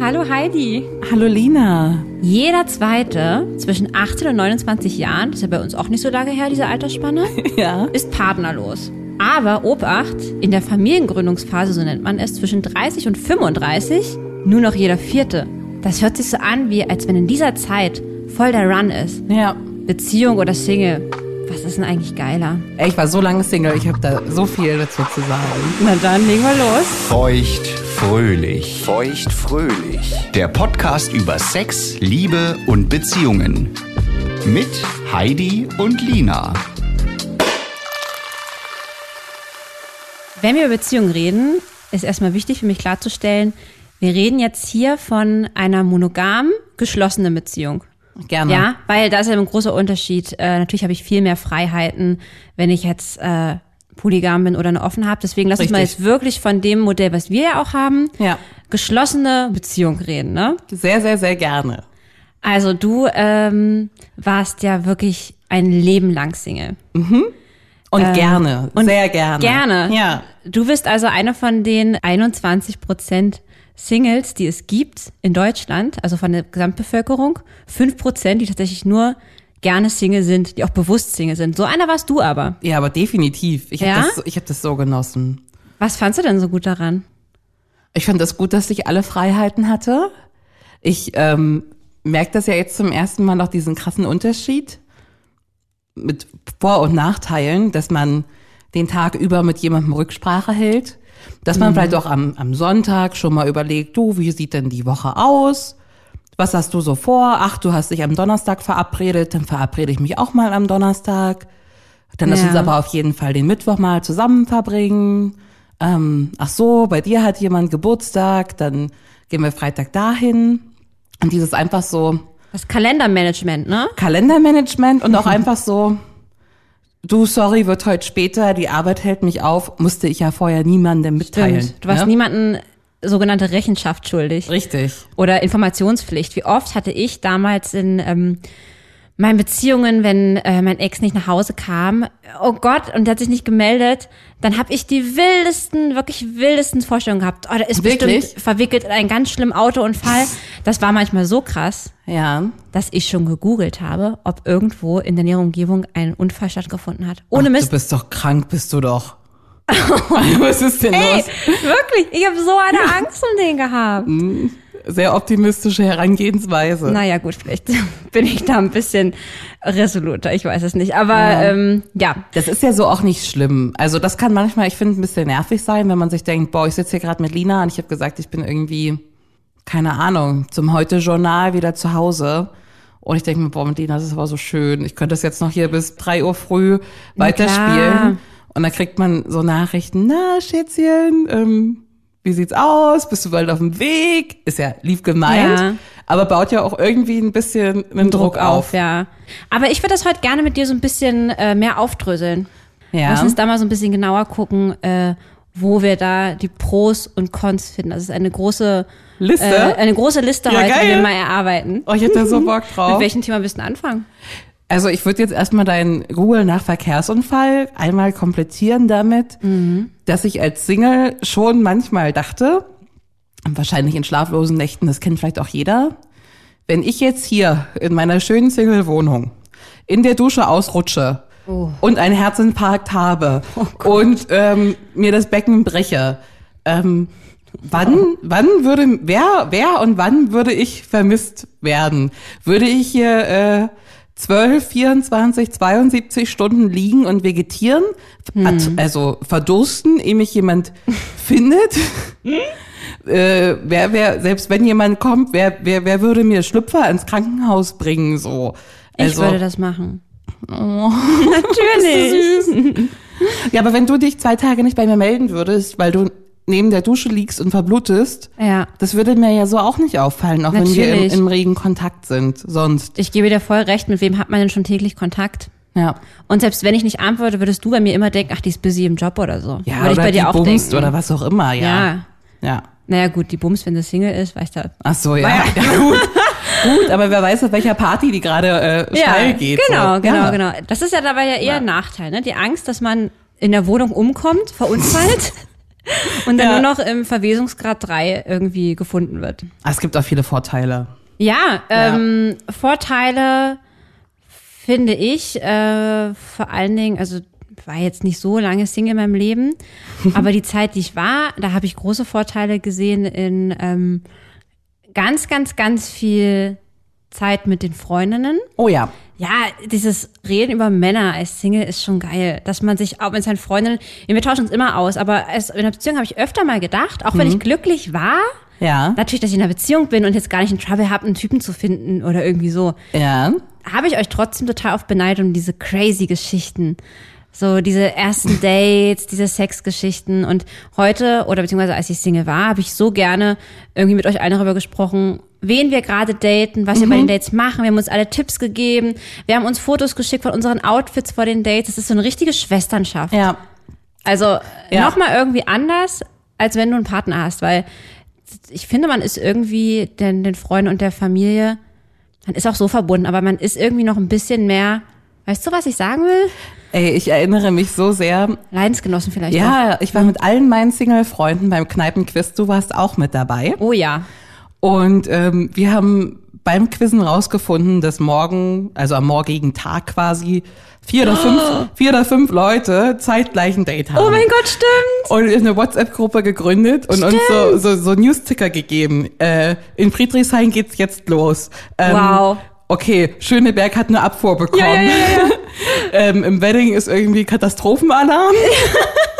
Hallo Heidi. Hallo Lina. Jeder Zweite zwischen 18 und 29 Jahren, das ist ja bei uns auch nicht so lange her, diese Altersspanne, Ja. ist partnerlos. Aber Obacht, in der Familiengründungsphase, so nennt man es, zwischen 30 und 35, nur noch jeder Vierte. Das hört sich so an, wie als wenn in dieser Zeit voll der Run ist. Ja. Beziehung oder Single. Was ist denn eigentlich geiler? Ey, Ich war so lange Single, ich habe da so viel dazu zu sagen. Na dann, legen wir los. Feucht fröhlich. Feucht fröhlich. Der Podcast über Sex, Liebe und Beziehungen. Mit Heidi und Lina. Wenn wir über Beziehungen reden, ist erstmal wichtig für mich klarzustellen, wir reden jetzt hier von einer monogam geschlossenen Beziehung. Gerne. Ja, weil da ist ja ein großer Unterschied. Äh, natürlich habe ich viel mehr Freiheiten, wenn ich jetzt äh, polygam bin oder eine offen habe. Deswegen lass uns mal Richtig. jetzt wirklich von dem Modell, was wir ja auch haben, Ja. geschlossene Beziehung reden. Ne? Sehr, sehr, sehr gerne. Also du ähm, warst ja wirklich ein Leben lang Single. Und gerne. und sehr gerne. Gerne. Ja. Du bist also einer von den 21 Prozent Singles, die es gibt in Deutschland, also von der Gesamtbevölkerung. 5 Prozent, die tatsächlich nur gerne Single sind, die auch bewusst Single sind. So einer warst du aber. Ja, aber definitiv. Ich Ja? habe das, ich hab das so genossen. Was fandst du denn so gut daran? Ich fand das gut, dass ich alle Freiheiten hatte. Ich ähm, merke das ja jetzt zum ersten Mal noch diesen krassen Unterschied mit Vor- und Nachteilen, dass man den Tag über mit jemandem Rücksprache hält. Dass man vielleicht auch am, am Sonntag schon mal überlegt, du, wie sieht denn die Woche aus? Was hast du so vor? Ach, du hast dich am Donnerstag verabredet, dann verabrede ich mich auch mal am Donnerstag. Dann lass Ja. uns aber auf jeden Fall den Mittwoch mal zusammen verbringen. Ähm, ach so, bei dir hat jemand Geburtstag, dann gehen wir Freitag dahin. Und dieses einfach so Das Kalendermanagement, ne? Kalendermanagement und auch einfach so, du, sorry, wird heute später, die Arbeit hält mich auf, musste ich ja vorher niemandem mitteilen. Stimmt. Du warst ne? niemanden sogenannte Rechenschaft schuldig. Richtig. Oder Informationspflicht. Wie oft hatte ich damals in ähm, meinen Beziehungen, wenn äh, mein Ex nicht nach Hause kam, oh Gott, und der hat sich nicht gemeldet, dann habe ich die wildesten, wirklich wildesten Vorstellungen gehabt. Oh, der ist Wirklich? bestimmt verwickelt in einen ganz schlimmen Autounfall. Das war manchmal so krass, Ja. dass ich schon gegoogelt habe, ob irgendwo in der näheren Umgebung ein Unfall stattgefunden hat. Ohne Ach, Mist. Du bist doch krank, bist du doch. Was ist denn Ey, los? wirklich, ich habe so eine Angst um den gehabt. Sehr optimistische Herangehensweise. Naja, gut, vielleicht bin ich da ein bisschen resoluter, ich weiß es nicht. Aber ja, ähm, ja. Das ist ja so auch nicht schlimm. Also das kann manchmal, ich finde, ein bisschen nervig sein, wenn man sich denkt, boah, ich sitze hier gerade mit Lina und ich habe gesagt, ich bin irgendwie, keine Ahnung, zum Heute-Journal wieder zu Hause. Und ich denke mir, boah, mit Lina, das ist aber so schön. Ich könnte das jetzt noch hier bis drei Uhr früh weiterspielen. Und dann kriegt man so Nachrichten, na, Schätzchen, ähm, wie sieht's aus? Bist du bald auf dem Weg? Ist ja lieb gemeint, Ja. aber baut ja auch irgendwie ein bisschen einen Druck, auf. ja. Aber ich würde das heute gerne mit dir so ein bisschen äh, mehr aufdröseln. Ja. Lass uns da mal so ein bisschen genauer gucken, äh, wo wir da die Pros und Cons finden. Das ist eine große Liste? Äh, eine große Liste Ja, heute, die geil. wir mal erarbeiten. Oh, ich hätte da so Bock drauf. Mit welchem Thema willst du anfangen? Also ich würde jetzt erstmal deinen Google nach Verkehrsunfall einmal komplettieren damit, dass ich als Single schon manchmal dachte, wahrscheinlich in schlaflosen Nächten, das kennt vielleicht auch jeder, wenn ich jetzt hier in meiner schönen Single-Wohnung in der Dusche ausrutsche und einen Herzinfarkt habe und ähm, mir das Becken breche, ähm, wann, wann würde, wer, wer und wann würde ich vermisst werden? Würde ich hier äh, 12, 24, 72 Stunden liegen und vegetieren? At- Also verdursten, ehe mich jemand findet? äh, wer, wer, selbst wenn jemand kommt, wer, wer, wer würde mir Schlüpfer ins Krankenhaus bringen? So. Ich Also, würde das machen. Oh. Natürlich. Ja, aber wenn du dich zwei Tage nicht bei mir melden würdest, weil du neben der Dusche liegst und verblutest, Ja. das würde mir ja so auch nicht auffallen, auch wenn wir im, Natürlich. im regen Kontakt sind. Sonst. Ich gebe dir voll recht, mit wem hat man denn schon täglich Kontakt? Ja. Und selbst wenn ich nicht antworte, würdest du bei mir immer denken, ach, die ist busy im Job oder so. Ja, Würde ich oder bei dir auch denken. oder was auch immer, ja. Ja. Ja. Naja, gut, die Bums, wenn sie Single ist, weißt du. Ach so, ja. ja gut. gut, aber wer weiß, auf welcher Party die gerade äh, steil geht. Genau, so. genau, ja. genau. Das ist ja dabei ja eher ein Nachteil, ne? Die Angst, dass man in der Wohnung umkommt, verunfallt und dann Ja. nur noch im Verwesungsgrad 3 irgendwie gefunden wird. Ah, Es gibt auch viele Vorteile. Ja, ähm, Vorteile finde ich äh, vor allen Dingen, also war jetzt nicht so lange Single in meinem Leben, aber die Zeit, die ich war, da habe ich große Vorteile gesehen in ähm, ganz, ganz, ganz viel Zeit mit den Freundinnen. Oh ja. Ja, dieses Reden über Männer als Single ist schon geil, dass man sich auch mit seinen Freundinnen, wir tauschen uns immer aus, aber als, in einer Beziehung habe ich öfter mal gedacht, auch wenn ich glücklich war, Ja. natürlich, dass ich in einer Beziehung bin und jetzt gar nicht in Trouble habe, einen Typen zu finden oder irgendwie so, Ja. habe ich euch trotzdem total oft beneidet um diese crazy Geschichten. So diese ersten Dates, diese Sexgeschichten. Und heute, oder beziehungsweise als ich Single war, habe ich so gerne irgendwie mit euch allen darüber gesprochen, wen wir gerade daten, was wir bei den Dates machen. Wir haben uns alle Tipps gegeben. Wir haben uns Fotos geschickt von unseren Outfits vor den Dates. Das ist so eine richtige Schwesternschaft. Ja. Also Ja. nochmal irgendwie anders, als wenn du einen Partner hast, weil ich finde, man ist irgendwie den, den Freunden und der Familie, man ist auch so verbunden, aber man ist irgendwie noch ein bisschen mehr, weißt du, was ich sagen will? Ey, ich erinnere mich so sehr. Leidensgenossen vielleicht auch. Ja, ich war mit allen meinen Single-Freunden beim Kneipenquiz. Du warst auch mit dabei. Oh ja. Und ähm, wir haben beim Quizzen rausgefunden, dass morgen, also am morgigen Tag quasi, vier oder fünf, vier oder fünf Leute zeitgleich ein Date haben. Oh mein Gott, stimmt. Und eine WhatsApp-Gruppe gegründet und uns so, so, so News-Ticker gegeben. Äh, in Friedrichshain geht's jetzt los. Ähm, Wow. Okay, Schöneberg hat eine Abfuhr bekommen. Ja, ja, ja. ähm, Im Wedding ist irgendwie Katastrophenalarm.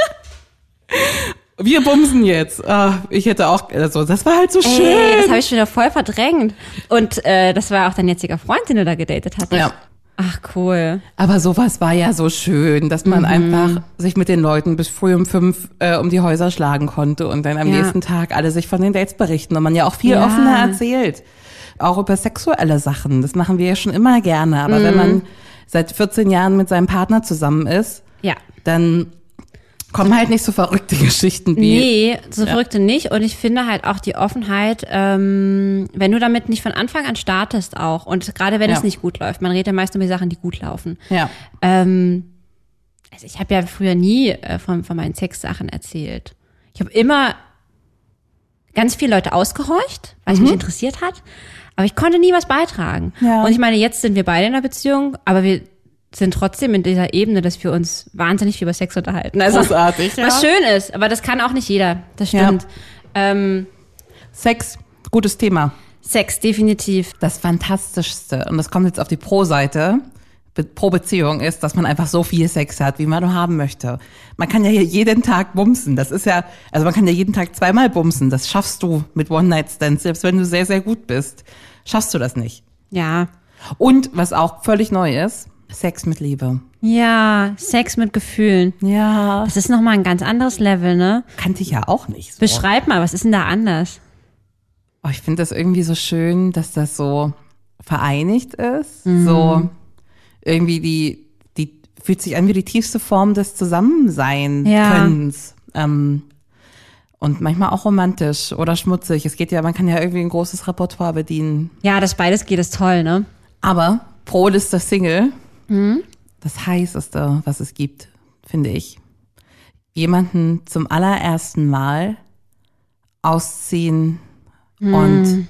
Wir bumsen jetzt. Ah, ich hätte auch, also das war halt so schön. Ey, das habe ich schon wieder voll verdrängt. Und äh, das war auch dein jetziger Freund, den du da gedatet hattest. Ja. Ach, cool. Aber sowas war ja so schön, dass man Mhm. einfach sich mit den Leuten bis früh um fünf äh, um die Häuser schlagen konnte und dann am Ja. nächsten Tag alle sich von den Dates berichten und man ja auch viel Ja. offener erzählt. Auch über sexuelle Sachen. Das machen wir ja schon immer gerne. Aber Mhm. wenn man seit 14 Jahren mit seinem Partner zusammen ist, Ja. dann kommen halt nicht so verrückte Geschichten wie. Nee, so verrückte nicht. Und ich finde halt auch die Offenheit, ähm, wenn du damit nicht von Anfang an startest auch und gerade wenn Ja. es nicht gut läuft, man redet ja meist über die Sachen, die gut laufen. Ja. Ähm, also ich habe ja früher nie äh, von, von meinen Sexsachen erzählt. Ich habe immer ganz viele Leute ausgehorcht, weil es mich interessiert hat, aber ich konnte nie was beitragen. Ja. Und ich meine, jetzt sind wir beide in einer Beziehung, aber wir sind trotzdem in dieser Ebene, dass wir uns wahnsinnig viel über Sex unterhalten. Also, Großartig, ja. Was schön ist, aber das kann auch nicht jeder. Das Ja. stimmt. Ähm, Sex, gutes Thema. Sex, definitiv. Das Fantastischste, und das kommt jetzt auf die Pro-Seite, pro Beziehung ist, dass man einfach so viel Sex hat, wie man nur haben möchte. Man kann ja hier jeden Tag bumsen. Das ist ja, also man kann ja jeden Tag zweimal bumsen. Das schaffst du mit One-Night-Stands, selbst wenn du sehr, sehr gut bist. Schaffst du das nicht. Ja. Und was auch völlig neu ist, Sex mit Liebe. Ja, Sex mit Gefühlen. Ja. Das ist nochmal ein ganz anderes Level, ne? Kannte ich ja auch nicht. So. Beschreib mal, was ist denn da anders? Oh, ich finde das irgendwie so schön, dass das so vereinigt ist. So irgendwie die, die fühlt sich an wie die tiefste Form des Zusammensein Ja. Ähm, und manchmal auch romantisch oder schmutzig. Es geht ja, man kann ja irgendwie ein großes Repertoire bedienen. Ja, dass beides geht, ist toll, ne? Aber Brot ist das Single. Das heißeste, was es gibt, finde ich. Jemanden zum allerersten Mal ausziehen und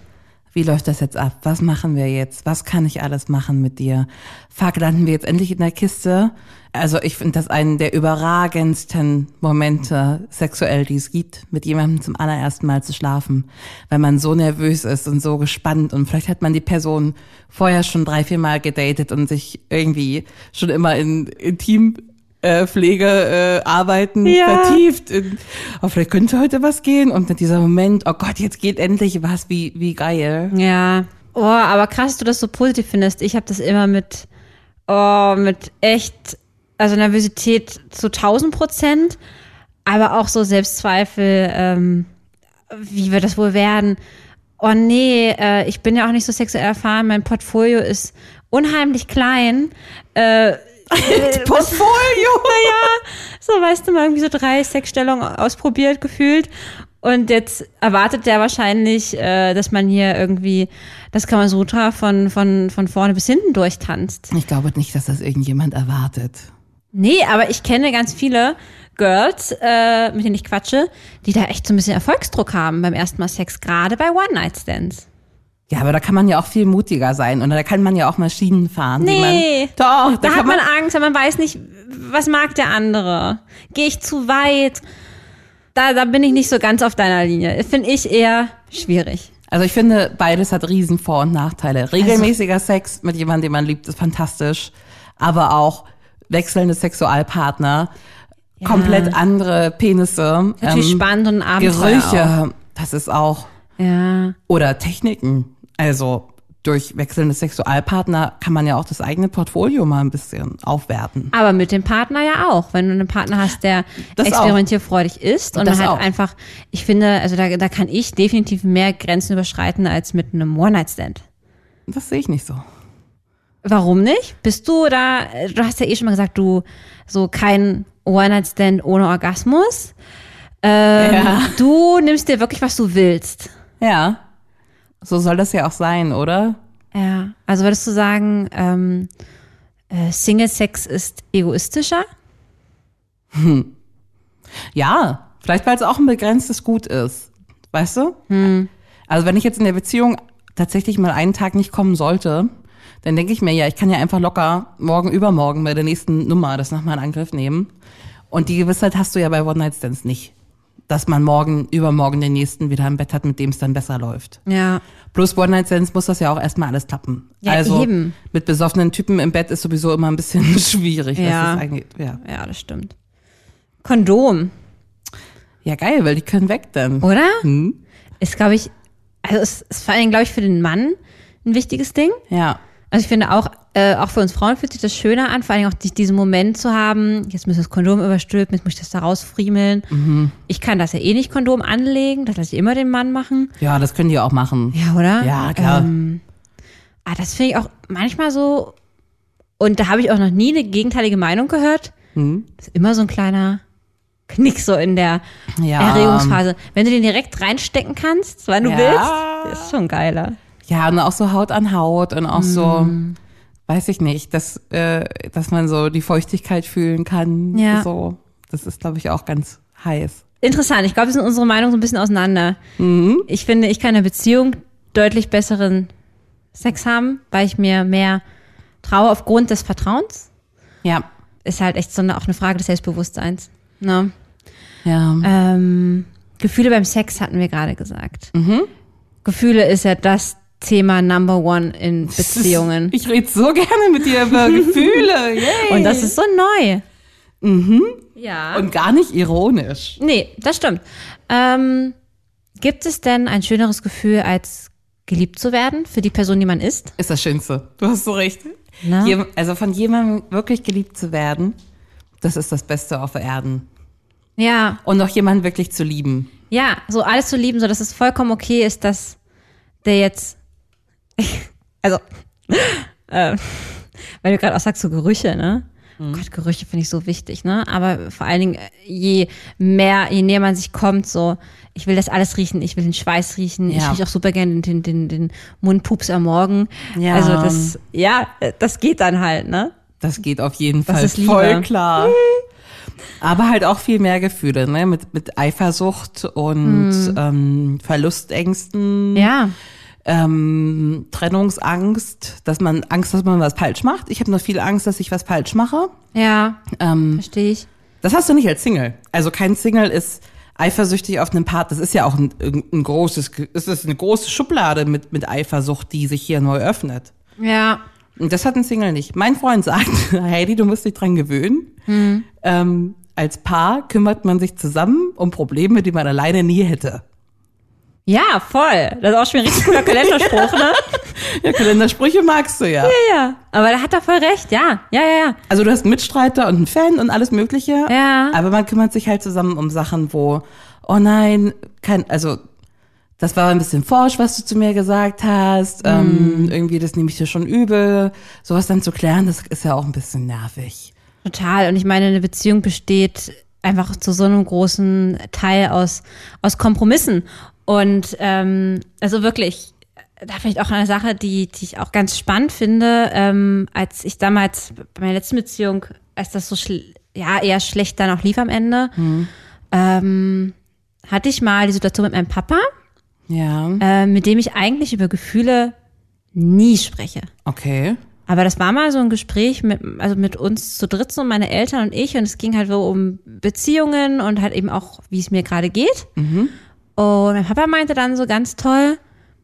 wie läuft das jetzt ab? Was machen wir jetzt? Was kann ich alles machen mit dir? Fuck, landen wir jetzt endlich in der Kiste? Also ich finde das einen der überragendsten Momente sexuell, die es gibt, mit jemandem zum allerersten Mal zu schlafen, weil man so nervös ist und so gespannt und vielleicht hat man die Person vorher schon drei, vier Mal gedatet und sich irgendwie schon immer in Intim äh, Pflege äh, arbeiten Ja. vertieft. In, oh, vielleicht könnte heute was gehen und dann dieser Moment, oh Gott, jetzt geht endlich was, wie wie geil. Ja. Oh, aber krass, dass du das so positiv findest. Ich habe das immer mit, oh, mit echt, also Nervosität zu 1000 Prozent, aber auch so Selbstzweifel, ähm, wie wird das wohl werden? Oh nee, äh, ich bin ja auch nicht so sexuell erfahren, mein Portfolio ist unheimlich klein. Äh, Portfolio. naja, so weißt du mal, irgendwie so drei Sexstellungen ausprobiert, gefühlt. Und jetzt erwartet der wahrscheinlich, äh, dass man hier irgendwie das Kamasutra von, von, von vorne bis hinten durchtanzt. Ich glaube nicht, dass das irgendjemand erwartet. Nee, aber ich kenne ganz viele Girls, äh, mit denen ich quatsche, die da echt so ein bisschen Erfolgsdruck haben beim ersten Mal Sex, gerade bei One-Night-Stands. Ja, aber da kann man ja auch viel mutiger sein und da kann man ja auch Maschinen fahren. Nee. man, doch, da, Da hat man, man Angst, weil man weiß nicht, was mag der andere. Gehe ich zu weit? Da, da bin ich nicht so ganz auf deiner Linie. Finde ich eher schwierig. Also ich finde, beides hat riesen Vor- und Nachteile. Regelmäßiger Sex mit jemandem, den man liebt, ist fantastisch. Aber auch wechselnde Sexualpartner, komplett andere Penisse. Natürlich spannend und Abenteuer Gerüche, das ist auch. Ja. Oder Techniken. Also durch wechselnde Sexualpartner kann man ja auch das eigene Portfolio mal ein bisschen aufwerten. Aber mit dem Partner ja auch. Wenn du einen Partner hast, der Das experimentierfreudig ist und Das man halt auch. einfach, ich finde, also da, da kann ich definitiv mehr Grenzen überschreiten als mit einem One-Night-Stand. Das sehe ich nicht so. Warum nicht? Bist du da, du hast ja eh schon mal gesagt, du so kein One-Night-Stand ohne Orgasmus. Ähm, Ja. Du nimmst dir wirklich, was du willst. Ja. So soll das ja auch sein, oder? Ja. Also würdest du sagen, ähm, äh, Single-Sex ist egoistischer? Ja, vielleicht weil es auch ein begrenztes Gut ist. Weißt du? Also wenn ich jetzt in der Beziehung tatsächlich mal einen Tag nicht kommen sollte, dann denke ich mir, ja, ich kann ja einfach locker morgen, übermorgen bei der nächsten Nummer das nochmal in Angriff nehmen. Und die Gewissheit hast du ja bei One-Night-Stands nicht. Dass man morgen, übermorgen den nächsten wieder im Bett hat, mit dem es dann besser läuft. Ja. Plus One-Night-Stands muss das ja auch erstmal alles klappen. Ja, also eben. mit besoffenen Typen im Bett ist sowieso immer ein bisschen schwierig. was Ja. ja. Ja, das stimmt. Kondom, ja, geil, weil die können weg dann. oder? Ist, glaube ich, also es ist vor allen Dingen, glaube ich, für den Mann ein wichtiges Ding. Ja. Also ich finde auch, äh, auch für uns Frauen fühlt sich das schöner an, vor Dingen auch die, diesen Moment zu haben, jetzt muss das Kondom überstülpen, jetzt muss ich das da rausfriemeln. Mhm. Ich kann das ja eh nicht Kondom anlegen, das lasse ich immer den Mann machen. Ja, das können die auch machen. Ja, oder? Ja, klar. Ähm, ah, das finde ich auch manchmal so, und da habe ich auch noch nie eine gegenteilige Meinung gehört. Hm? Das ist immer so ein kleiner Knick so in der Ja. Erregungsphase. Wenn du den direkt reinstecken kannst, wann du Ja. willst, ist schon geiler. Ja, und auch so Haut an Haut und auch so, weiß ich nicht, dass, äh, dass man so die Feuchtigkeit fühlen kann. Ja. So, das ist, glaube ich, auch ganz heiß. Interessant. Ich glaube, wir sind unsere Meinung so ein bisschen auseinander. Mhm. Ich finde, ich kann in einer Beziehung deutlich besseren Sex haben, weil ich mir mehr traue aufgrund des Vertrauens. Ja. Ist halt echt so eine, auch eine Frage des Selbstbewusstseins. Ne? Ja. Ähm, Gefühle beim Sex hatten wir gerade gesagt. Mhm. Gefühle ist ja das Thema Number One in Beziehungen. Ich rede so gerne mit dir über Gefühle. Yay. Und das ist so neu. Mhm. Ja. Und gar nicht ironisch. Nee, das stimmt. Ähm, gibt es denn ein schöneres Gefühl, als geliebt zu werden für die Person, die man ist? Ist das Schönste. Du hast so recht. Na? Also von jemandem wirklich geliebt zu werden, das ist das Beste auf Erden. Ja, Und noch jemanden wirklich zu lieben. ja, so alles zu lieben, so dass es vollkommen okay ist, dass der jetzt, also, äh, weil du gerade auch sagst, so Gerüche, ne? Gott, Gerüche finde ich so wichtig, ne? Aber vor allen Dingen, äh, je mehr, je näher man sich kommt, so, ich will das alles riechen, ich will den Schweiß riechen, ich Ja. rieche auch super gerne den, den, den Mundpups am Morgen. Ja. Also das, ja, äh, das geht dann halt, ne? Das geht auf jeden Das Fall ist Liebe. voll klar. Aber halt auch viel mehr Gefühle, ne? Mit, mit Eifersucht und ähm, Verlustängsten, Ja. Ähm, Trennungsangst, dass man Angst, dass man was falsch macht. Ich habe noch viel Angst, dass ich was falsch mache. Ja, Ähm, verstehe ich. das hast du nicht als Single. Also kein Single ist eifersüchtig auf einen Part. Das ist ja auch ein, ein großes, es ist eine große Schublade mit, mit Eifersucht, die sich hier neu öffnet. Ja. Und das hat ein Single nicht. Mein Freund sagt, Heidi, du musst dich dran gewöhnen. Ähm, als Paar kümmert man sich zusammen um Probleme, die man alleine nie hätte. Ja, voll. Das ist auch schon ein richtig cooler Kalenderspruch, ne? Ja, Kalendersprüche magst du ja. Ja. Aber da hat er voll recht, ja. Ja, ja, ja. Also du hast einen Mitstreiter und einen Fan und alles Mögliche. Ja. Aber man kümmert sich halt zusammen um Sachen, wo, oh nein, kein, also das war ein bisschen forsch, was du zu mir gesagt hast. Ähm, irgendwie, das nehme ich dir schon übel. Sowas dann zu klären, das ist ja auch ein bisschen nervig. Total. Und ich meine, eine Beziehung besteht einfach zu so einem großen Teil aus, aus Kompromissen. Und ähm, also wirklich, da vielleicht auch eine Sache, die, die ich auch ganz spannend finde, ähm, als ich damals bei meiner letzten Beziehung, als das so ja eher schlecht dann auch lief am Ende, ähm, hatte ich mal die Situation mit meinem Papa, Ja, äh, mit dem ich eigentlich über Gefühle nie spreche. okay. Aber das war mal so ein Gespräch mit, also mit uns zu dritt, so meine Eltern und ich. Und es ging halt so um Beziehungen und halt eben auch, wie es mir gerade geht. Und mein Papa meinte dann so ganz toll,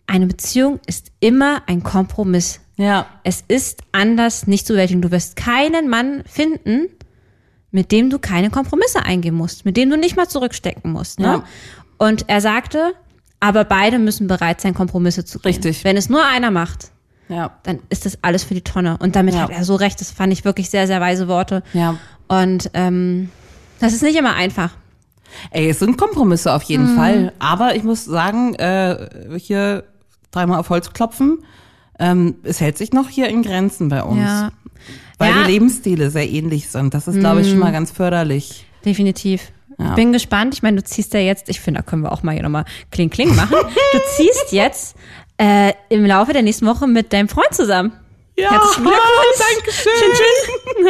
eine Beziehung ist immer ein Kompromiss. Ja, Es ist anders nicht zu bewältigen. Du wirst keinen Mann finden, mit dem du keine Kompromisse eingehen musst, mit dem du nicht mal zurückstecken musst. Ne? Ja. Und er sagte, aber beide müssen bereit sein, Kompromisse zu gehen. Richtig. Wenn es nur einer macht, ja, dann ist das alles für die Tonne. Und damit Ja. hat er so recht. Das fand ich wirklich sehr, sehr weise Worte. ja. Und ähm, das ist nicht immer einfach. Ey, es sind Kompromisse auf jeden Fall. Aber ich muss sagen, äh, hier dreimal auf Holz klopfen, ähm, es hält sich noch hier in Grenzen bei uns. Ja, Weil Ja. die Lebensstile sehr ähnlich sind. Das ist, glaube ich, schon mal ganz förderlich. definitiv. Ja. Bin gespannt. Ich meine, du ziehst ja jetzt, ich finde, da können wir auch mal hier nochmal Kling Kling machen. du ziehst jetzt äh, im Laufe der nächsten Woche mit deinem Freund zusammen. Ja, Herzlichen Glückwunsch. danke schön. Chin, chin.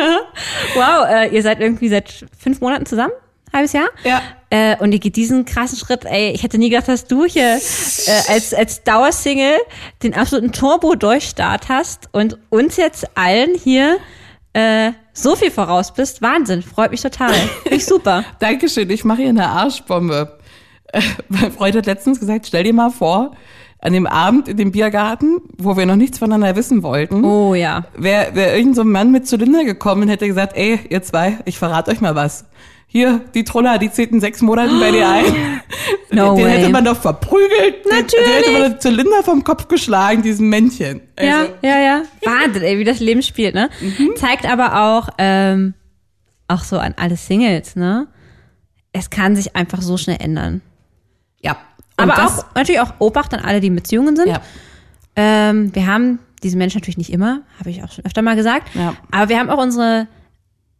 wow, äh, ihr seid irgendwie seit fünf Monaten zusammen? Halbes Jahr? Ja. Äh, und ihr geht diesen krassen Schritt, ey, ich hätte nie gedacht, dass du hier äh, als, als Dauersingle den absoluten Turbo-Durchstart hast und uns jetzt allen hier äh, so viel voraus bist. Wahnsinn, freut mich total. Finde ich super. Dankeschön, ich mache hier eine Arschbombe. Äh, Mein Freund hat letztens gesagt, stell dir mal vor, an dem Abend in dem Biergarten, wo wir noch nichts voneinander wissen wollten, Oh ja. wäre wär irgend so ein Mann mit Zylinder gekommen und hätte gesagt, ey, ihr zwei, ich verrate euch mal was. Hier, die Troller, die zählt in sechs Monaten bei dir ein. No den way. hätte man doch verprügelt. Den, den Natürlich. hätte man den Zylinder vom Kopf geschlagen, diesem Männchen. Also, Ja, ja, ja. Wahnsinn, ey, wie das Leben spielt, ne? Mhm. Zeigt aber auch, ähm, auch so an alle Singles, ne? Es kann sich einfach so schnell ändern. ja. Und Aber auch, natürlich auch Obacht an alle, die in Beziehungen sind. Ja. Ähm, wir haben diese Menschen natürlich nicht immer, habe ich auch schon öfter mal gesagt. Ja. Aber wir haben auch unsere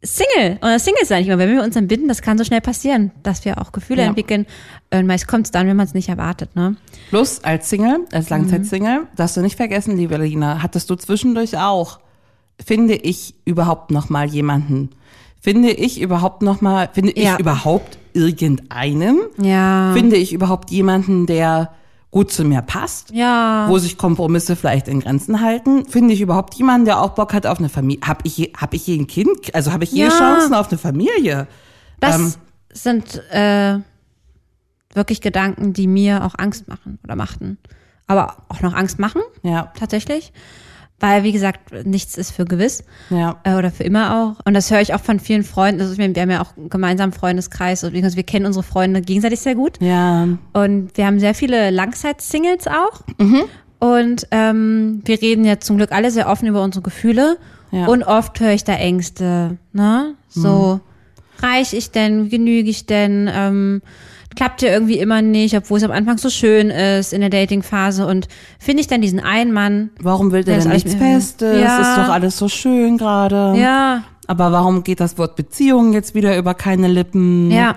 Single, oder Singles sein nicht mehr. Wenn wir uns entbinden, das kann so schnell passieren, dass wir auch Gefühle Ja. entwickeln. Und meist kommt es dann, wenn man es nicht erwartet, ne? Plus als Single, als Langzeitsingle, darfst du nicht vergessen, liebe Lina, hattest du zwischendurch auch, finde ich überhaupt noch mal jemanden? Finde ich überhaupt noch mal, finde Ja. ich überhaupt irgendeinen? Ja. Finde ich überhaupt jemanden, der gut zu mir passt? ja. Wo sich Kompromisse vielleicht in Grenzen halten? Finde ich überhaupt jemanden, der auch Bock hat auf eine Familie? Hab ich, je- hab ich je ein Kind? Also habe ich je Ja. Chancen auf eine Familie? Das ähm, sind äh, wirklich Gedanken, die mir auch Angst machen oder machten. Aber auch noch Angst machen, Ja, tatsächlich. Weil, wie gesagt, nichts ist für gewiss. ja. äh, oder für immer auch. Und das höre ich auch von vielen Freunden. Also wir haben ja auch einen gemeinsamen Freundeskreis und wir kennen unsere Freunde gegenseitig sehr gut. Ja, Und wir haben sehr viele Langzeit-Singles auch. Und ähm, wir reden ja zum Glück alle sehr offen über unsere Gefühle. Ja. Und oft höre ich da Ängste, ne? So, reich ich denn, genüge ich denn, ähm, klappt ja irgendwie immer nicht, obwohl es am Anfang so schön ist in der Dating-Phase. Und finde ich dann diesen einen Mann, warum will der denn nichts Festes? Ja. Ist doch alles so schön gerade. ja, aber warum geht das Wort Beziehung jetzt wieder über keine Lippen? Ja,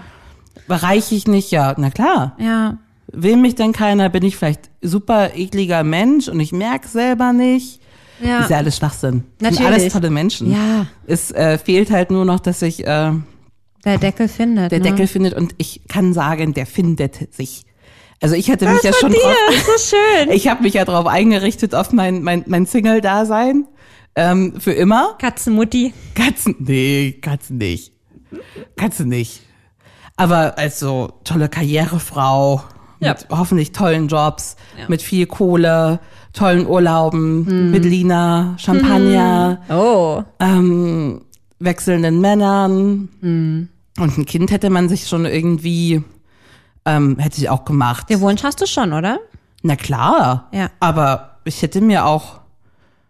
Bereiche ich nicht? Ja, na klar. ja. Will mich denn keiner? Bin ich vielleicht super ekliger Mensch und ich merke selber nicht? Ja. Ist ja alles Schwachsinn. Sind Natürlich. alles tolle Menschen. Ja. Es äh, fehlt halt nur noch, dass sich äh, Der Deckel findet. der ne? Deckel findet und ich kann sagen, der findet sich. Also ich hatte mich ja schon dir, drauf, so schön. ich habe mich ja drauf eingerichtet auf mein mein mein Single-Dasein ähm, für immer. Katzenmutti. Katzen, nee, Katzen nicht. Katzen nicht. Aber als so tolle Karrierefrau, Ja. mit hoffentlich tollen Jobs, mit viel Kohle, tollen Urlauben, mit Lina, Champagner, Oh. ähm, wechselnden Männern. Und ein Kind hätte man sich schon irgendwie, ähm, hätte ich auch gemacht. Den Wunsch hast du schon, oder? Na klar. Ja. Aber ich hätte mir auch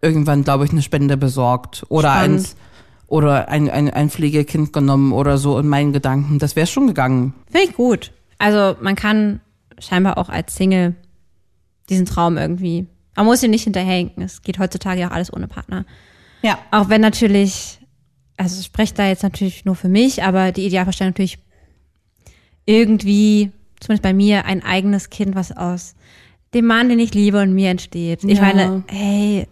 irgendwann, glaube ich, eine Spende besorgt. Oder Spannend. eins, oder ein, ein, ein Pflegekind genommen oder so in meinen Gedanken. Das wäre schon gegangen. Finde ich gut. Also man kann scheinbar auch als Single diesen Traum irgendwie. Man muss ihn nicht hinterherhinken. Es geht heutzutage ja auch alles ohne Partner. Ja. Auch wenn natürlich, also ich spreche da jetzt natürlich nur für mich, aber die Idealvorstellung natürlich irgendwie, zumindest bei mir, ein eigenes Kind, was aus dem Mann, den ich liebe und mir entsteht. Ich Ja. meine, hey,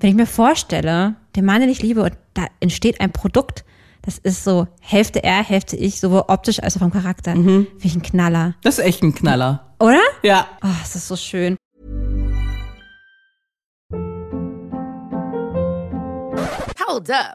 wenn ich mir vorstelle, den Mann, den ich liebe und da entsteht ein Produkt, das ist so Hälfte er, Hälfte ich, sowohl optisch als auch vom Charakter. Finde ich ein Knaller. Das ist echt ein Knaller. Oder? Ja. Oh, das ist so schön. Hold up.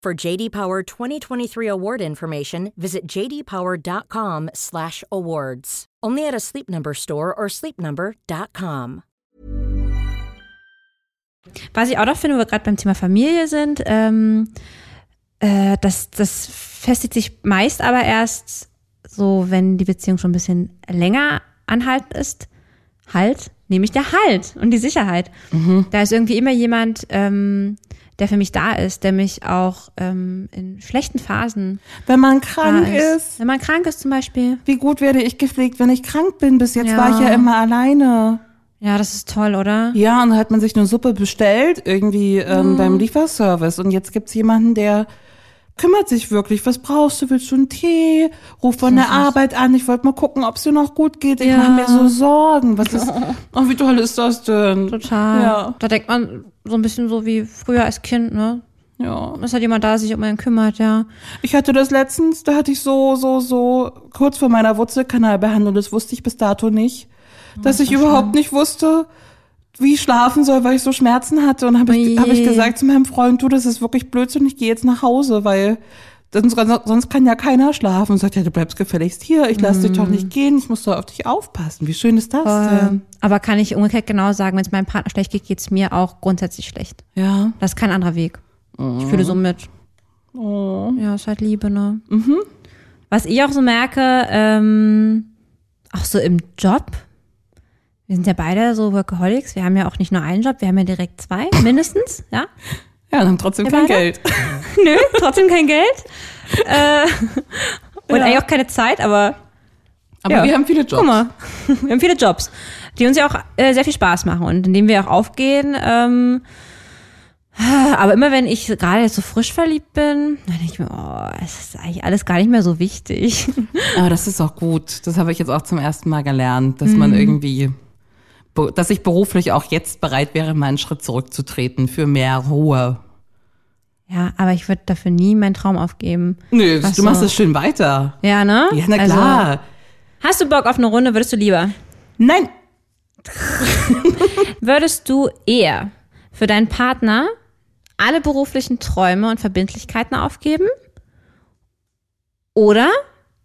For JD Power 2023 award information, visit jdpower.com/awards. Only at a Sleep Number store or sleepnumber.com. Was ich auch noch finde, wo wir gerade beim Thema Familie sind, ähm, äh, das, das festigt sich meist aber erst so, wenn die Beziehung schon ein bisschen länger anhaltend ist. Halt, nämlich der Halt und die Sicherheit. Da ist irgendwie immer jemand, ähm, der für mich da ist, der mich auch ähm, in schlechten Phasen Wenn man krank ist. ist, Wenn man krank ist zum Beispiel. wie gut werde ich gepflegt, wenn ich krank bin? Bis jetzt Ja. war ich ja immer alleine. Ja, das ist toll, oder? Ja, und dann hat man sich eine Suppe bestellt, irgendwie ähm, beim Lieferservice. Und jetzt gibt's jemanden, der kümmert sich wirklich. Was brauchst du? Willst du einen Tee? Ruf von der Arbeit an. Ich wollte mal gucken, ob es dir noch gut geht. Ich Ja. mache mir so Sorgen. Was ist, oh, wie toll ist das denn? Total. Ja. Da denkt man so ein bisschen so wie früher als Kind, ne? Ja. Dass halt jemand da ist, sich um einen kümmert, ja. Ich hatte das letztens, da hatte ich so, so, so kurz vor meiner Wurzelkanalbehandlung, das wusste ich bis dato nicht, dass ich überhaupt nicht wusste, wie ich schlafen soll, weil ich so Schmerzen hatte. Und habe ich, hab ich gesagt zu meinem Freund, du, das ist wirklich Blödsinn, ich gehe jetzt nach Hause, weil sonst, sonst kann ja keiner schlafen. Und sagt, ja, du bleibst gefälligst hier, ich lass dich doch nicht gehen, ich muss doch auf dich aufpassen. Wie schön ist das denn? Ähm, aber kann ich umgekehrt genau sagen, wenn es meinem Partner schlecht geht, geht's mir auch grundsätzlich schlecht. Ja. Das ist kein anderer Weg. Ich fühle so mit. Ja, ist halt Liebe, ne? Was ich auch so merke, ähm, auch so im Job, wir sind ja beide so Workaholics, wir haben ja auch nicht nur einen Job, wir haben ja direkt zwei, mindestens, ja? Ja, und haben trotzdem Wir kein beide? Geld. Nö, trotzdem kein Geld. Äh, und Ja. eigentlich auch keine Zeit, aber Aber Ja. wir haben viele Jobs. Guck mal, wir haben viele Jobs, die uns ja auch äh, sehr viel Spaß machen und in denen wir auch aufgehen. Ähm, aber immer wenn ich gerade jetzt so frisch verliebt bin, dann denke ich mir, oh, es ist eigentlich alles gar nicht mehr so wichtig. Aber das ist auch gut. Das habe ich jetzt auch zum ersten Mal gelernt, dass man Mhm. irgendwie, be- dass ich beruflich auch jetzt bereit wäre, mal einen Schritt zurückzutreten für mehr Ruhe. Ja, aber ich würde dafür nie meinen Traum aufgeben. Nö, Ach du machst so. es schön weiter. Ja, ne? Ja, na Also, klar. hast du Bock auf eine Runde, würdest du lieber? Nein. Würdest du eher für deinen Partner alle beruflichen Träume und Verbindlichkeiten aufgeben? Oder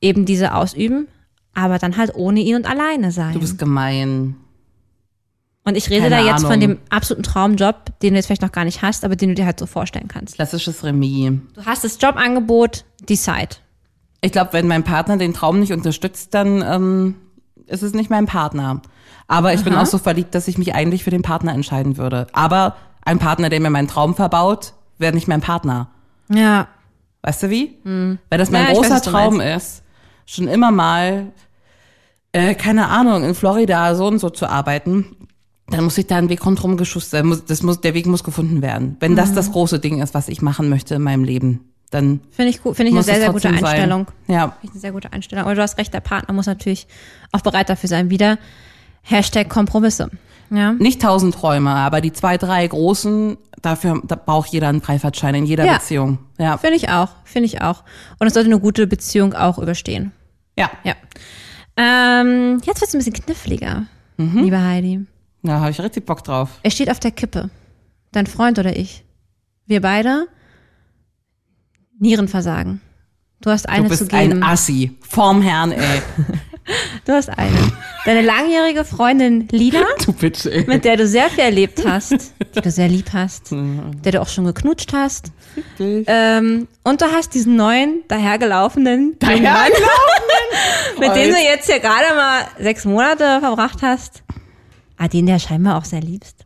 eben diese ausüben, aber dann halt ohne ihn und alleine sein? Du bist gemein. Und ich rede keine da jetzt von Ahnung. dem absoluten Traumjob, den du jetzt vielleicht noch gar nicht hast, aber den du dir halt so vorstellen kannst. Klassisches Remis. Du hast das Jobangebot, decide. Ich glaube, wenn mein Partner den Traum nicht unterstützt, dann ähm, ist es nicht mein Partner. Aber ich bin auch so verliebt, dass ich mich eigentlich für den Partner entscheiden würde. Aber ein Partner, der mir meinen Traum verbaut, wäre nicht mein Partner. Ja. Weißt du wie? Weil das mein Ja, weiß, großer du Traum ist, schon immer mal, äh, keine Ahnung, in Florida so und so zu arbeiten. Dann muss ich da einen Weg rundherum geschustert, muss, das muss, der Weg muss gefunden werden. Wenn das das große Ding ist, was ich machen möchte in meinem Leben, dann Finde ich gut, finde ich eine sehr, es sehr gute trotzdem sein. Einstellung. Ja, Finde ich eine sehr gute Einstellung. Aber du hast recht, der Partner muss natürlich auch bereit dafür sein. Wieder Hashtag Kompromisse. Ja. nicht tausend Träume, aber die zwei, drei großen, dafür da braucht jeder einen Freifahrtschein in jeder Ja. Beziehung. Ja, Finde ich auch, finde ich auch. Und es sollte eine gute Beziehung auch überstehen. ja, Ja. Ähm, jetzt wird's ein bisschen kniffliger, liebe Heidi. Da habe ich richtig Bock drauf. Er steht auf der Kippe. Dein Freund oder ich. Wir beide Nierenversagen. Du hast eine Du zu bist geben. ein Assi. Vorm Herrn, ey. Du hast eine. Deine langjährige Freundin Lila, Du Bitch, ey. mit der du sehr viel erlebt hast, die du sehr lieb hast, mit der du auch schon geknutscht hast. Ähm, und du hast diesen neuen, dahergelaufenen Mann, mit dem du jetzt hier gerade mal sechs Monate verbracht hast. Ah, den der scheinbar auch sehr liebst.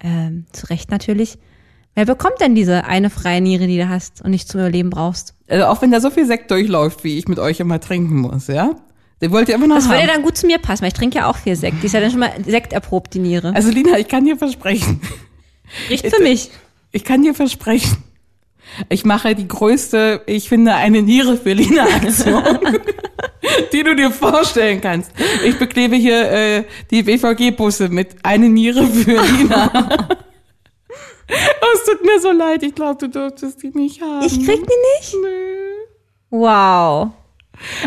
Ähm, zu Recht natürlich. Wer bekommt denn diese eine freie Niere, die du hast und nicht zum Überleben brauchst? Also auch wenn da so viel Sekt durchläuft, wie ich mit euch immer trinken muss, ja? Den wollt ihr immer noch Das würde haben. dann gut zu mir passen, weil ich trinke ja auch viel Sekt. Die ist ja dann schon mal Sekt erprobt, die Niere. Also Lina, ich kann dir versprechen, Riecht für mich. ich kann dir versprechen, ich mache die größte, ich finde, eine Niere für Lina Aktion, die du dir vorstellen kannst. Ich beklebe hier äh, die BVG-Busse mit eine Niere für Lina. Oh, es tut mir so leid, ich glaube, du durftest die nicht haben. Ich krieg die nicht? Wow.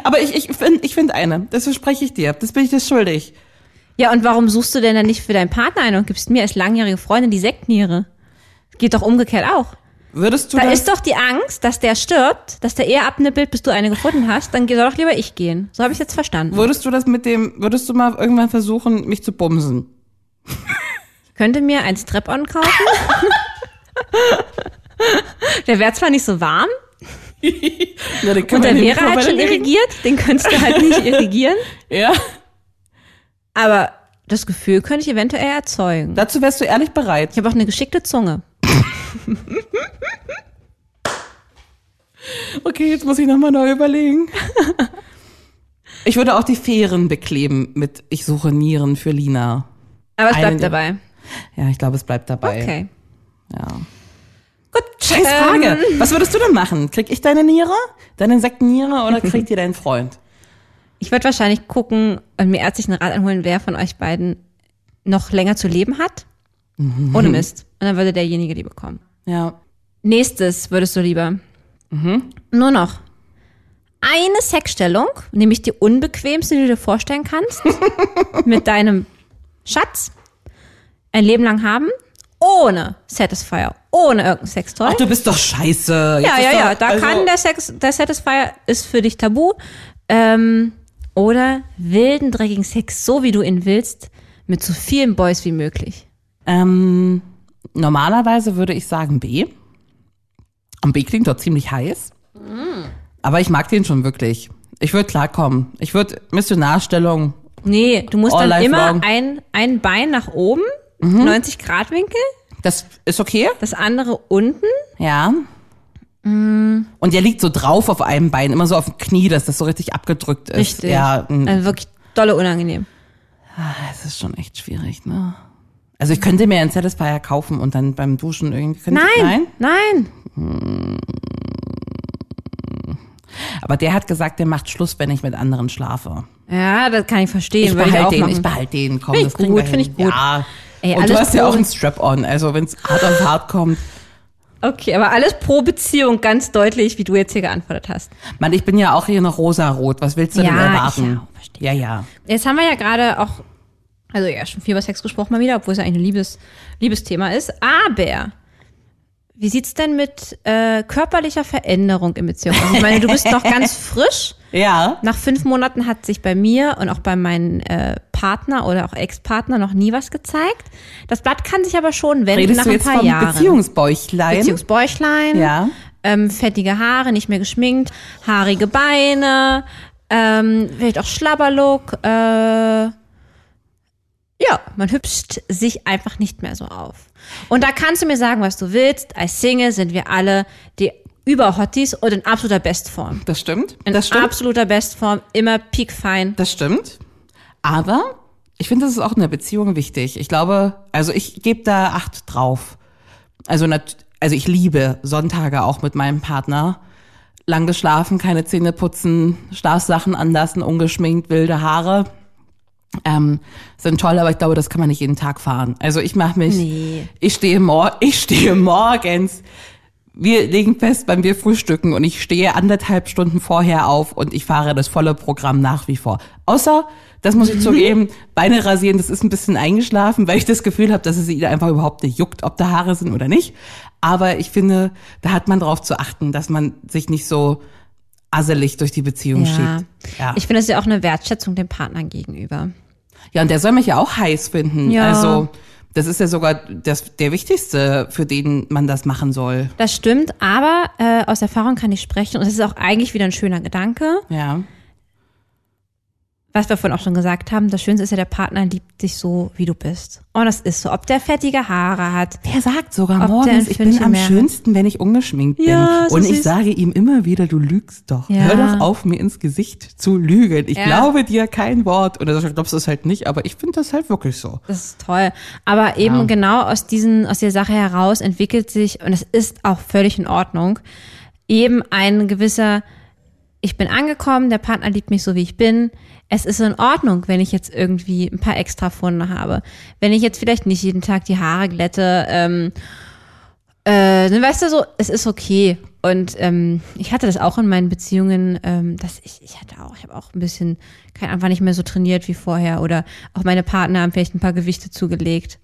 Aber ich, ich finde ich find eine, das verspreche ich dir, das bin ich dir schuldig. Ja, und warum suchst du denn dann nicht für deinen Partner eine und gibst mir als langjährige Freundin die Sektniere? Geht doch umgekehrt auch. Würdest du Da ist doch die Angst, dass der stirbt, dass der eher abnippelt, bis du eine gefunden hast. Dann soll doch lieber ich gehen. So habe ich jetzt verstanden. Würdest du das mit dem, würdest du mal irgendwann versuchen, mich zu bumsen? Ich könnte mir ein Strap-on kaufen. der wäre zwar nicht so warm Ja, den und der wäre halt schon irrigiert. Den könntest du halt nicht irrigieren. Ja. Aber das Gefühl könnte ich eventuell erzeugen. Dazu wärst du ehrlich bereit. Ich habe auch eine geschickte Zunge. Okay, jetzt muss ich nochmal neu überlegen. Ich würde auch die Fähren bekleben mit Ich suche Nieren für Lina. Aber es Eine- bleibt dabei. Ja, ich glaube, es bleibt dabei. Okay. Ja. Gut, scheiß Frage. Was würdest du denn machen? Krieg ich deine Niere? Deine Insektenniere oder kriegt ihr deinen Freund? Ich würde wahrscheinlich gucken und mir ärztlichen Rat einholen, wer von euch beiden noch länger zu leben hat. Ohne Mist. Und dann würde derjenige die bekommen. Ja. Nächstes würdest du lieber. Nur noch eine Sexstellung, nämlich die unbequemste, die du dir vorstellen kannst, mit deinem Schatz ein Leben lang haben, ohne Satisfier, ohne irgendein Sextoy. Ach, du bist doch scheiße. Jetzt Ja, ja, doch, ja. Da also, kann der Sex, der Satisfier ist für dich tabu. Ähm, oder wilden, dreckigen Sex, so wie du ihn willst, mit so vielen Boys wie möglich. Ähm, normalerweise würde ich sagen B. Und B klingt doch ziemlich heiß. Aber ich mag den schon wirklich. Ich würde klarkommen. Ich würde Missionarstellung. Nee, du musst dann immer long. ein, ein Bein nach oben, 90 Grad Winkel, Das ist okay? das andere unten. Ja. Und der liegt so drauf auf einem Bein, immer so auf dem Knie, dass das so richtig abgedrückt ist. Richtig. Ja, mm, Also wirklich dolle unangenehm. das ist schon echt schwierig, ne? Also ich könnte mir einen Satisfier kaufen und dann beim Duschen irgendwie. Könnte Nein, nein. Aber der hat gesagt, der macht Schluss, wenn ich mit anderen schlafe. Ja, das kann ich verstehen. Ich behalte den, ich behalte den. Komm, Find das ich gut, wir find hin. ich gut. Ja. Ey, und du hast ja auch Pro- ein Strap-on. Also wenn es hart auf hart kommt. Okay, aber alles pro Beziehung ganz deutlich, wie du jetzt hier geantwortet hast. Mann, ich bin ja auch hier noch rosarot. Was willst du Ja, denn erwarten? ich auch, verstehe. ja, ja. Jetzt haben wir ja gerade auch, also ja, schon viel über Sex gesprochen mal wieder, obwohl es ja eigentlich ein Liebes, Liebesthema ist. Aber wie sieht's denn mit äh, körperlicher Veränderung in Beziehung aus? Ich meine, du bist noch ganz frisch. Ja. Nach fünf Monaten hat sich bei mir und auch bei meinem äh, Partner oder auch Ex-Partner noch nie was gezeigt. Das Blatt kann sich aber schon wenden Redest nach du ein jetzt paar vom Jahren. Beziehungsbäuchlein? Beziehungsbäuchlein, Ja. ähm, fettige Haare, nicht mehr geschminkt, haarige Beine, ähm, vielleicht auch Schlabberlook. Äh, ja, man hübscht sich einfach nicht mehr so auf. Und da kannst du mir sagen, was du willst. Als Single sind wir alle die Überhotties und in absoluter Bestform. Das stimmt. In Das stimmt. absoluter Bestform, immer piekfein. Das stimmt. Aber ich finde, das ist auch in der Beziehung wichtig. Ich glaube, also ich gebe da Acht drauf. Also, also ich liebe Sonntage auch mit meinem Partner. Lang geschlafen, keine Zähne putzen, Schlafsachen anlassen, ungeschminkt, wilde Haare. Ähm, sind toll, aber ich glaube, das kann man nicht jeden Tag fahren. Also ich mache mich, Nee. ich stehe mor ich stehe morgens wir legen fest, wann wir frühstücken und ich stehe anderthalb Stunden vorher auf und ich fahre das volle Programm nach wie vor. Außer, das muss ich zugeben, Beine rasieren, das ist ein bisschen eingeschlafen, weil ich das Gefühl habe, dass es ihnen einfach überhaupt nicht juckt, ob da Haare sind oder nicht. Aber ich finde, da hat man drauf zu achten, dass man sich nicht so asselig durch die Beziehung Ja. schiebt. Ja. Ich finde es ja auch eine Wertschätzung dem Partner gegenüber. ja, und der soll mich ja auch heiß finden. Ja. Also, das ist ja sogar das, der wichtigste, für den man das machen soll. Das stimmt, aber äh, aus Erfahrung kann ich sprechen und es ist auch eigentlich wieder ein schöner Gedanke. Ja. Was wir vorhin auch schon gesagt haben, das Schönste ist ja, der Partner liebt dich so, wie du bist. Und das ist so. Ob der fettige Haare hat. Der sagt sogar morgens, ich bin am schönsten, wenn ich ungeschminkt bin. Ja, so Und ich süß. sage ihm immer wieder, du lügst doch. Ja. Hör doch auf, mir ins Gesicht zu lügen. Ich Ja. glaube dir kein Wort. Und er sagt, du glaubst es halt nicht, aber ich finde das halt wirklich so. Das ist toll. Aber eben genau aus diesen, aus der Sache heraus entwickelt sich, und es ist auch völlig in Ordnung, eben ein gewisser, ich bin angekommen, der Partner liebt mich so, wie ich bin. Es ist in Ordnung, wenn ich jetzt irgendwie ein paar extra Funde habe. Wenn ich jetzt vielleicht nicht jeden Tag die Haare glätte, ähm, äh, dann weißt du so, es ist okay. Und ähm, ich hatte das auch in meinen Beziehungen, ähm, dass ich, ich hatte auch, ich habe auch ein bisschen, kein einfach nicht mehr so trainiert wie vorher. Oder auch meine Partner haben vielleicht ein paar Gewichte zugelegt.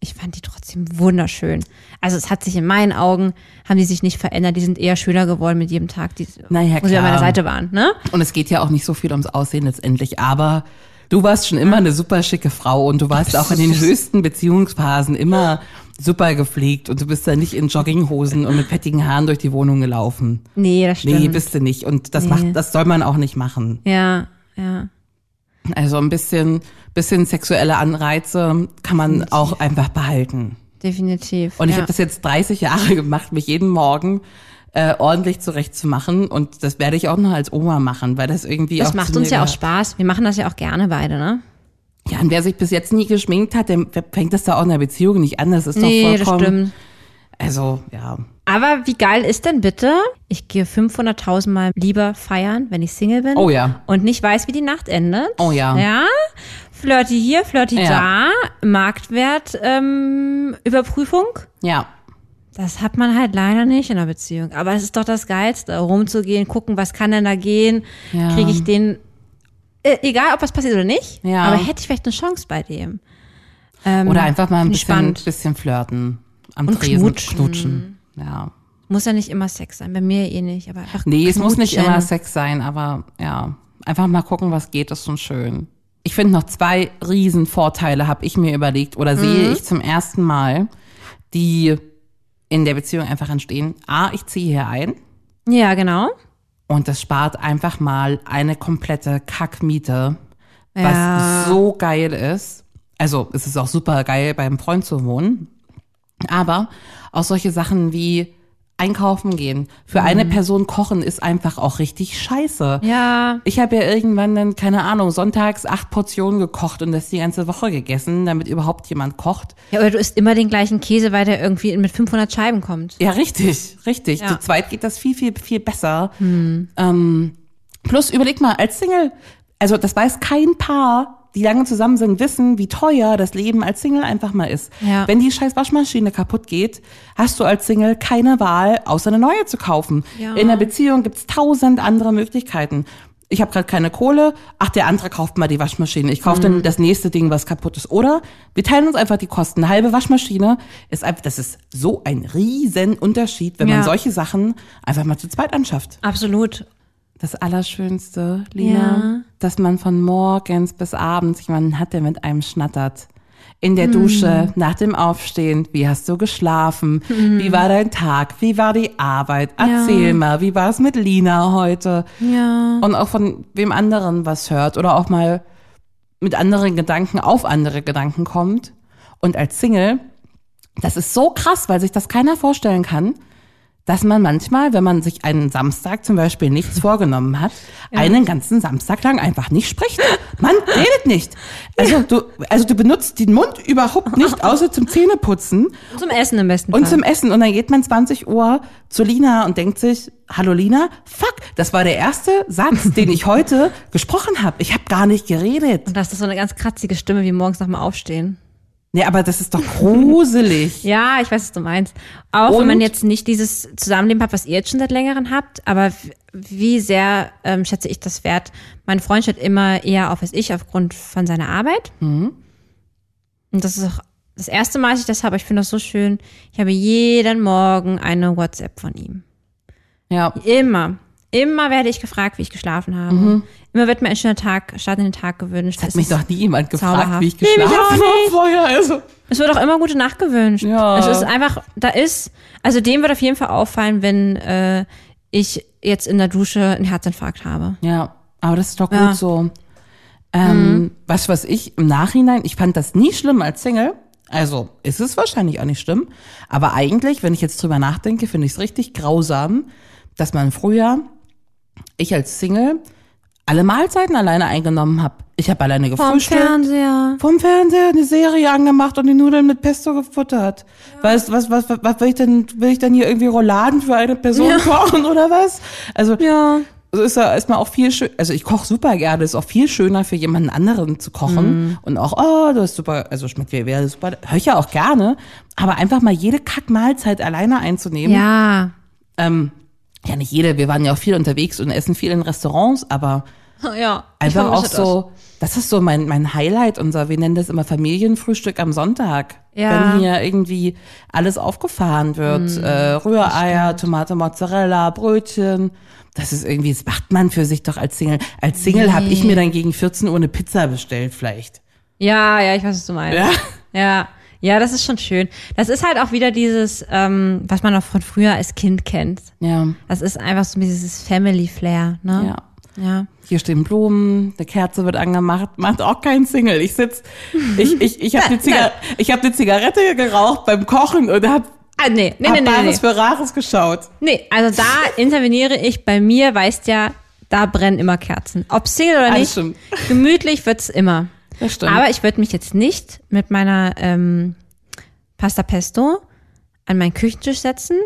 Ich fand die trotzdem wunderschön. Also es hat sich in meinen Augen, haben die sich nicht verändert, die sind eher schöner geworden mit jedem Tag, die, Naja, wo sie an meiner klar. Seite waren. Ne? Und es geht ja auch nicht so viel ums Aussehen letztendlich, aber du warst schon immer eine super schicke Frau und du warst auch in den höchsten Beziehungsphasen immer super gepflegt und du bist da nicht in Jogginghosen und mit fettigen Haaren durch die Wohnung gelaufen. Nee, das stimmt. Nee, bist du nicht. Und das Nee. macht, das soll man auch nicht machen. ja, ja. Also ein bisschen, bisschen sexuelle Anreize kann man auch einfach behalten. Definitiv. Und ich ja. habe das jetzt 30 Jahre gemacht, mich jeden Morgen äh, ordentlich zurechtzumachen. Und das werde ich auch noch als Oma machen, weil das irgendwie Das auch macht zu uns ja auch. Spaß. Wir machen das ja auch gerne beide, ne? Ja, und wer sich bis jetzt nie geschminkt hat, der fängt das da auch in der Beziehung nicht an. Das ist Nee, doch das vollkommen. stimmt. Also, ja. Aber wie geil ist denn bitte? Ich gehe 500.000 Mal lieber feiern, wenn ich Single bin. Oh ja. Und nicht weiß, wie die Nacht endet. Oh ja. Ja. Flirty hier, flirty Ja. da. Marktwert, ähm, Überprüfung. Ja. Das hat man halt leider nicht in einer Beziehung. Aber es ist doch das Geilste, rumzugehen, gucken, was kann denn da gehen? Ja. Kriege ich den, äh, egal ob was passiert oder nicht, Ja. aber hätte ich vielleicht eine Chance bei dem. Ähm, Oder einfach mal ein bisschen, spannend. bisschen flirten. Am Und Tresen knutschen. knutschen. Ja. Muss ja nicht immer Sex sein, bei mir eh nicht, aber einfach Nee, es muss nicht immer Sex sein, aber ja, einfach mal gucken, was geht, ist schon schön. Ich finde noch zwei riesen Vorteile, habe ich mir überlegt oder Mhm. sehe ich zum ersten Mal, die in der Beziehung einfach entstehen. A, ich ziehe hier ein Ja, genau. und das spart einfach mal eine komplette Kackmiete, Ja. was so geil ist. Also es ist auch super geil, beim Freund zu wohnen. Aber auch solche Sachen wie einkaufen gehen. Für eine Person kochen ist einfach auch richtig scheiße. Mhm. Ja, Ich habe ja irgendwann dann, keine Ahnung, sonntags acht Portionen gekocht und das die ganze Woche gegessen, damit überhaupt jemand kocht. Ja, oder du isst immer den gleichen Käse, weil der irgendwie mit 500 Scheiben kommt. Ja, richtig, richtig. Ja. Zu zweit geht das viel, viel, viel besser. Ähm, plus, überleg mal, als Single, also das weiß kein Paar, die lange zusammen sind, wissen, wie teuer das Leben als Single einfach mal ist. Ja. Wenn die scheiß Waschmaschine kaputt geht, hast du als Single keine Wahl, außer eine neue zu kaufen. Ja. In einer Beziehung gibt's tausend andere Möglichkeiten. Ich habe gerade keine Kohle, ach, der andere kauft mal die Waschmaschine. Ich kaufe Mhm. dann das nächste Ding, was kaputt ist. Oder wir teilen uns einfach die Kosten. Eine halbe Waschmaschine ist einfach, das ist so ein riesen Unterschied, wenn Ja. man solche Sachen einfach mal zu zweit anschafft. Absolut. Das Allerschönste, Lina, Ja. dass man von morgens bis abends jemanden hat, der mit einem schnattert. In der Dusche, nach dem Aufstehen, wie hast du geschlafen? Wie war dein Tag? Wie war die Arbeit? Erzähl mal, wie war es mit Lina heute? Ja. Und auch von wem anderen was hört oder auch mal mit anderen Gedanken auf andere Gedanken kommt. Und als Single, das ist so krass, weil sich das keiner vorstellen kann, dass man manchmal, wenn man sich einen Samstag zum Beispiel nichts vorgenommen hat, einen ganzen Samstag lang einfach nicht spricht. Man redet nicht. Also du, also du benutzt den Mund überhaupt nicht, außer zum Zähneputzen Zum Essen im besten und Fall. zum Essen. Und dann geht man 20 Uhr zu Lina und denkt sich, hallo Lina, fuck, das war der erste Satz, den ich heute gesprochen habe. Ich habe gar nicht geredet. Und das ist so eine ganz kratzige Stimme wie morgens nach dem Aufstehen. Nee, aber das ist doch gruselig. Ja, ich weiß, was du meinst. Auch Und? wenn man jetzt nicht dieses Zusammenleben hat, was ihr jetzt schon seit längerem habt, aber wie sehr ähm, schätze ich das wert? Mein Freund steht immer eher auf als ich aufgrund von seiner Arbeit. Mhm. Und das ist auch das erste Mal, dass ich das habe. Ich finde das so schön. Ich habe jeden Morgen eine WhatsApp von ihm. Ja, Immer. Immer werde ich gefragt, wie ich geschlafen habe. Immer wird mir ein schöner Tag, Start in den Tag gewünscht. Mhm. hat mich doch nie jemand gefragt, zauberhaft. wie ich Nee, geschlafen auch habe vorher. Also. Es wird auch immer gute Nacht gewünscht. Ja. Es ist einfach, da ist, also dem wird auf jeden Fall auffallen, wenn äh, ich jetzt in der Dusche einen Herzinfarkt habe. Ja, aber das ist doch gut Ja. so. Ähm, Weißt du, was ich im Nachhinein, ich fand das nie schlimm als Single. Also ist es wahrscheinlich auch nicht schlimm. Aber eigentlich, wenn ich jetzt drüber nachdenke, finde ich es richtig grausam, dass man früher, ich als Single, alle Mahlzeiten alleine eingenommen habe. Ich habe alleine Vom gefrühstückt. Fernseher. vom Fernseher eine Serie angemacht und die Nudeln mit Pesto gefuttert. Weißt was, was, was, was will ich denn, will ich denn hier irgendwie Rouladen für eine Person kochen oder was? Also, Ja. so ist ja ist mal auch viel schön, also ich koche super gerne, ist auch viel schöner für jemanden anderen zu kochen Mhm. und auch, oh, das ist super, also schmeckt wie wäre super, höre ich ja auch gerne, aber einfach mal jede Kackmahlzeit alleine einzunehmen. Ja. Ähm, ja, nicht jede, wir waren ja auch viel unterwegs und essen viel in Restaurants, aber Ja. Einfach auch so, das ist so mein, mein Highlight, unser, wir nennen das immer Familienfrühstück am Sonntag. Ja. Wenn hier irgendwie alles aufgefahren wird, Mm, äh, Rühreier, Tomate, Mozzarella, Brötchen. Das ist irgendwie, das macht man für sich doch als Single. Als Single habe ich mir dann gegen 14 Uhr eine Pizza bestellt, vielleicht. Ja, ja, ich weiß, was du meinst. Ja. Ja. Ja, das ist schon schön. Das ist halt auch wieder dieses, ähm, was man auch von früher als Kind kennt. Ja, Das ist einfach so dieses Family Flair, ne? ja. Ja. Hier stehen Blumen, eine Kerze wird angemacht, macht auch kein Single. Ich sitz, ich, ich, ich habe eine, Ziga ich hab eine Zigarette geraucht beim Kochen und hab, Ah, nee, nee, hab nee, nee, nee. Bares für Rares geschaut. Nee, also da interveniere ich. Bei mir weißt ja, da brennen immer Kerzen. Ob Single oder nicht, gemütlich wird's immer. Das stimmt. Aber ich würde mich jetzt nicht mit meiner ähm, Pasta Pesto an meinen Küchentisch setzen,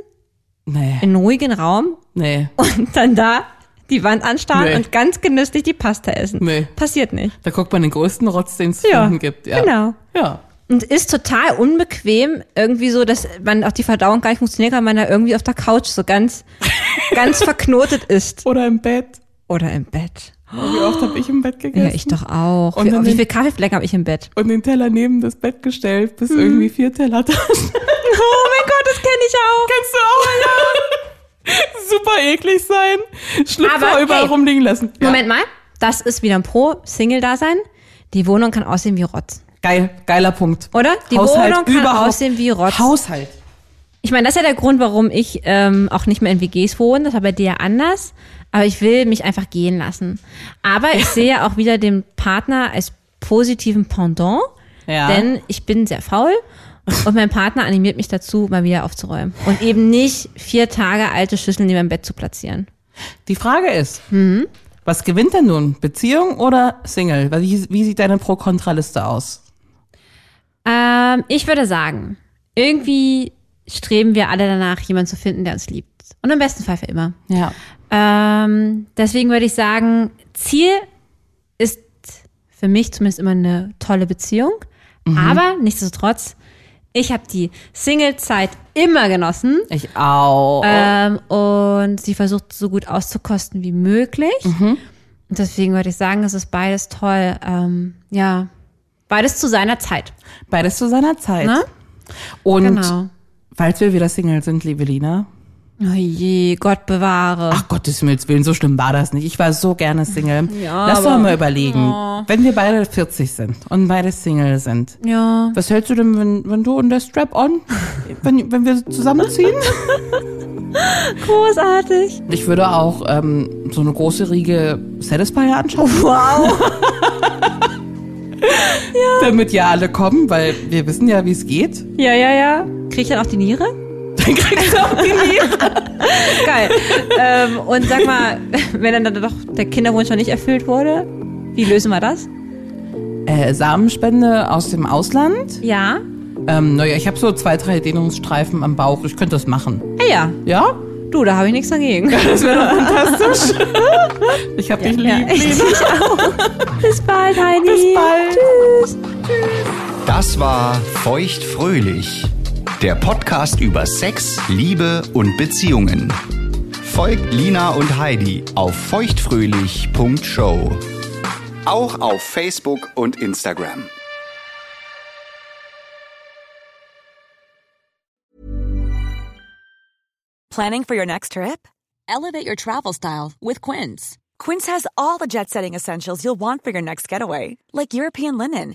nee, in einen ruhigen Raum nee. und dann da die Wand anstarren Nee. und ganz genüsslich die Pasta essen. Nee. Passiert nicht. Da guckt man den größten Rotz, den es Ja, finden gibt. Ja. genau. Ja. Und ist total unbequem, irgendwie so, dass man auch die Verdauung gar nicht funktioniert, weil man da irgendwie auf der Couch so ganz, ganz verknotet ist. Oder im Bett. Oder im Bett. Wie oft habe ich im Bett gegessen? Ja, ich doch auch. Und wie, den- viel Kaffeeflecken habe ich im Bett? Und den Teller neben das Bett gestellt, bis irgendwie vier Teller da standen. Oh mein Gott, das kenne ich auch. Kennst du auch? Super eklig sein. Schlüpfer Aber, überall hey, rumliegen lassen. Ja. Moment mal, das ist wieder ein Pro-Single-Dasein. Die Wohnung kann aussehen wie Rotz. Geil, geiler Punkt. Oder? Die Haushalt Wohnung kann überhaupt- aussehen wie Rotz. Haushalt. Ich meine, das ist ja der Grund, warum ich ähm, auch nicht mehr in WGs wohne. Das war bei dir ja anders. Aber ich will mich einfach gehen lassen. Aber ich sehe auch wieder den Partner als positiven Pendant. Ja. Denn ich bin sehr faul. Und mein Partner animiert mich dazu, mal wieder aufzuräumen. Und eben nicht vier Tage alte Schüsseln neben meinem Bett zu platzieren. Die Frage ist, Mhm. was gewinnt denn nun? Beziehung oder Single? Wie, wie sieht deine Pro-Kontra-Liste aus? Ähm, ich würde sagen, irgendwie streben wir alle danach, jemanden zu finden, der uns liebt. Und im besten Fall für immer. Ja. Ähm, deswegen würde ich sagen, Ziel ist für mich zumindest immer eine tolle Beziehung. Aber nichtsdestotrotz, ich habe die Single-Zeit immer genossen. Ich auch. Ähm, und sie versucht so gut auszukosten wie möglich. Und deswegen würde ich sagen, es ist beides toll. Ähm, ja, beides zu seiner Zeit. Beides zu seiner Zeit. Ne? Und Genau. falls wir wieder Single sind, liebe Lina. Oh je, Gott bewahre. Ach Gottes Himmels Willen, so schlimm war das nicht. Ich war so gerne Single. Ja, Lass doch mal überlegen. Wenn wir beide 40 sind und beide Single sind, ja. was hältst du denn, wenn, wenn du und der Strap-on, wenn, wenn wir zusammenziehen? Großartig. Ich würde auch ähm, so eine große Riege Satisfier anschauen. Wow. Damit ja alle kommen, weil wir wissen ja, wie es geht. Ja, ja, ja. Krieg ich dann auch die Niere? Dann kriegst du auch die Niere. Geil. ähm, und sag mal, wenn dann doch der Kinderwunsch noch nicht erfüllt wurde, wie lösen wir das? Äh, Samenspende aus dem Ausland. Ja. Ähm, naja, ich habe so zwei, drei Dehnungsstreifen am Bauch. Ich könnte das machen. Ah ja, Ja? du, da habe ich nichts dagegen. Das wäre doch fantastisch. Ich hab dich Ja, lieb. ich Lina. dich auch. Bis bald, Heidi. Bis bald. Tschüss. Das war Feuchtfröhlich, der Podcast über Sex, Liebe und Beziehungen. Folgt Lina und Heidi auf feuchtfröhlich.show. Auch auf Facebook und Instagram. Planning for your next trip? Elevate your travel style with Quince. Quince has all the jet setting essentials you'll want for your next getaway, like European linen,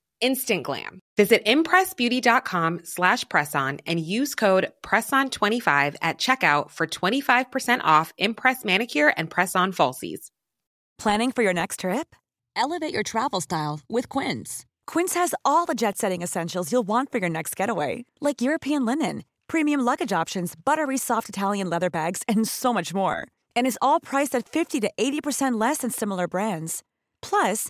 Instant glam. Visit impressbeauty.com slash presson and use code PRESSON25 at checkout for 25% off Impress Manicure and Press-On Falsies. Planning for your next trip? Elevate your travel style with Quince. Quince has all the jet-setting essentials you'll want for your next getaway, like European linen, premium luggage options, buttery soft Italian leather bags, and so much more. And is all priced at 50 to 80% less than similar brands. Plus,